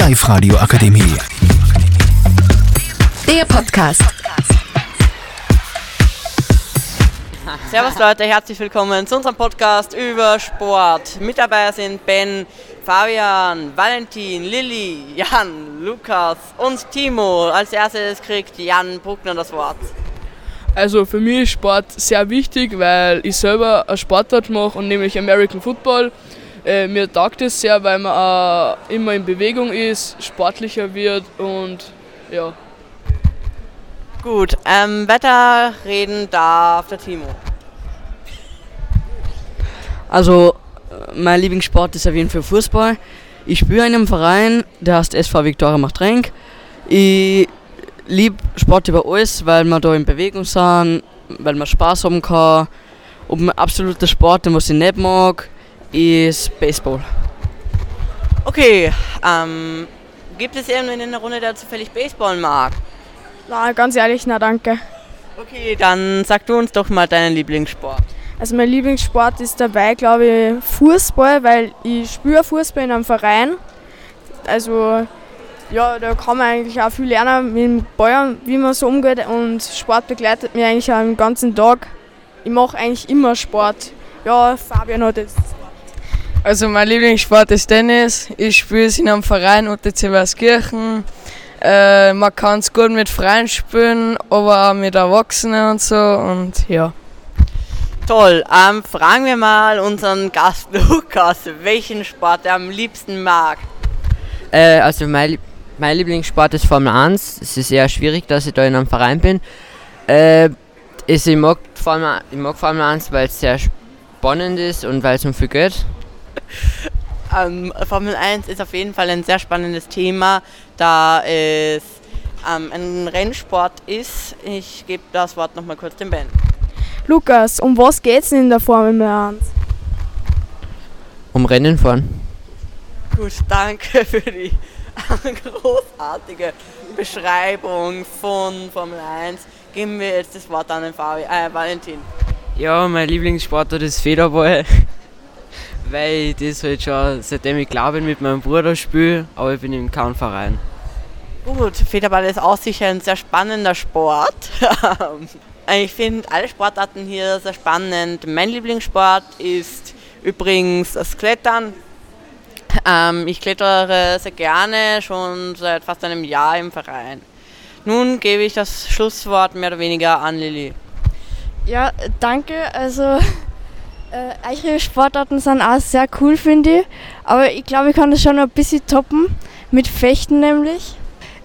Live-Radio Akademie. Der Podcast. Servus Leute, herzlich willkommen zu unserem Podcast über Sport. Mit dabei sind Ben, Fabian, Valentin, Lilly, Jan, Lukas und Timo. Als erstes kriegt Jan Bruckner das Wort. Also für mich ist Sport sehr wichtig, weil ich selber eine Sportart mache und nämlich American Football. Äh, mir taugt es sehr, weil man äh, immer in Bewegung ist, sportlicher wird und ja. Gut, ähm, Wetter reden darf der Timo. Also, äh, mein Lieblingssport ist auf jeden Fall Fußball. Ich spiele in einem Verein, der heißt SV Viktoria Machtrenk. Ich liebe Sport über alles, weil wir da in Bewegung sind, weil man Spaß haben kann. Und mein absoluter Sport, den was ich nicht mag, ist Baseball. Okay, ähm, gibt es irgendwen in der Runde, der zufällig Baseball mag? Na, ganz ehrlich, na danke. Okay, dann sag du uns doch mal deinen Lieblingssport. Also mein Lieblingssport ist dabei, glaube ich, Fußball, weil ich spüre Fußball in einem Verein. Also ja, da kann man eigentlich auch viel lernen mit dem Ball, wie man so umgeht und Sport begleitet mich eigentlich auch den ganzen Tag. Ich mache eigentlich immer Sport. Ja, Fabian hat jetzt Also mein Lieblingssport ist Tennis. Ich spiele es in einem Verein UTC Weißkirchen. Äh, man kann es gut mit Freien spielen, aber auch mit Erwachsenen und so und ja. Toll, ähm, fragen wir mal unseren Gast Lukas, welchen Sport er am liebsten mag. Äh, also mein, mein Lieblingssport ist Formel 1. Es ist eher schwierig, dass ich da in einem Verein bin. Äh, ist, ich, mag Formel, ich mag Formel 1, weil es sehr spannend ist und weil es um viel geht. Ähm, Formel 1 ist auf jeden Fall ein sehr spannendes Thema, da es ähm, ein Rennsport ist. Ich gebe das Wort nochmal kurz dem Ben. Lukas, um was geht's denn in der Formel 1? Um Rennen fahren. Gut, danke für die großartige Beschreibung von Formel 1. Geben wir jetzt das Wort an den Fabi, äh, Valentin. Ja, mein Lieblingssportart ist Federball. weil ich das halt schon seitdem ich glaube mit meinem Bruder spiele, aber ich bin in keinem Verein. Gut, Federball ist auch sicher ein sehr spannender Sport. ich finde alle Sportarten hier sehr spannend. Mein Lieblingssport ist übrigens das Klettern. Ähm, ich klettere sehr gerne, schon seit fast einem Jahr im Verein. Nun gebe ich das Schlusswort mehr oder weniger an Lilly. Ja, danke. Also äh, eure Sportarten sind auch sehr cool, finde ich. Aber ich glaube, ich kann das schon ein bisschen toppen. Mit Fechten nämlich.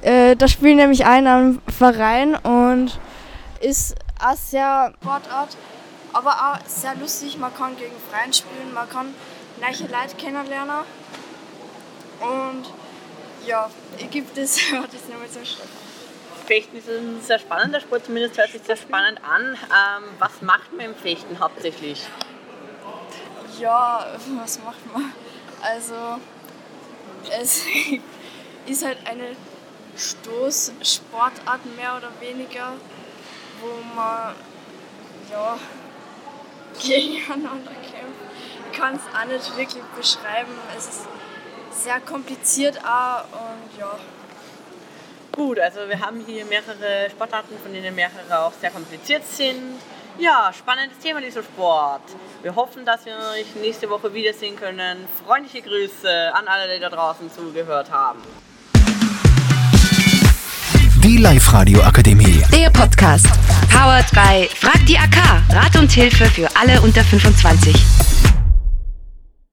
Äh, da spiele ich nämlich in einem Verein und ist auch sehr Sportart, aber auch sehr lustig. Man kann gegen Freien spielen, man kann neue Leute kennenlernen. Und ja, ich gebe das, das nochmal zum Schluss. Fechten ist ein sehr spannender Sport, zumindest hört sich sehr spannend an. Ähm, was macht man im Fechten hauptsächlich? Ja, was macht man? Also, es ist halt eine Stoßsportart mehr oder weniger, wo man ja, gegeneinander kämpft. Ich kann es auch nicht wirklich beschreiben. Es ist sehr kompliziert auch und ja. Gut, also wir haben hier mehrere Sportarten, von denen mehrere auch sehr kompliziert sind. Ja, spannendes Thema dieser Sport. Wir hoffen, dass wir euch nächste Woche wiedersehen können. Freundliche Grüße an alle, die da draußen zugehört haben. Die Live-Radio Akademie. Der Podcast. Powered by Frag die AK. Rat und Hilfe für alle unter 25.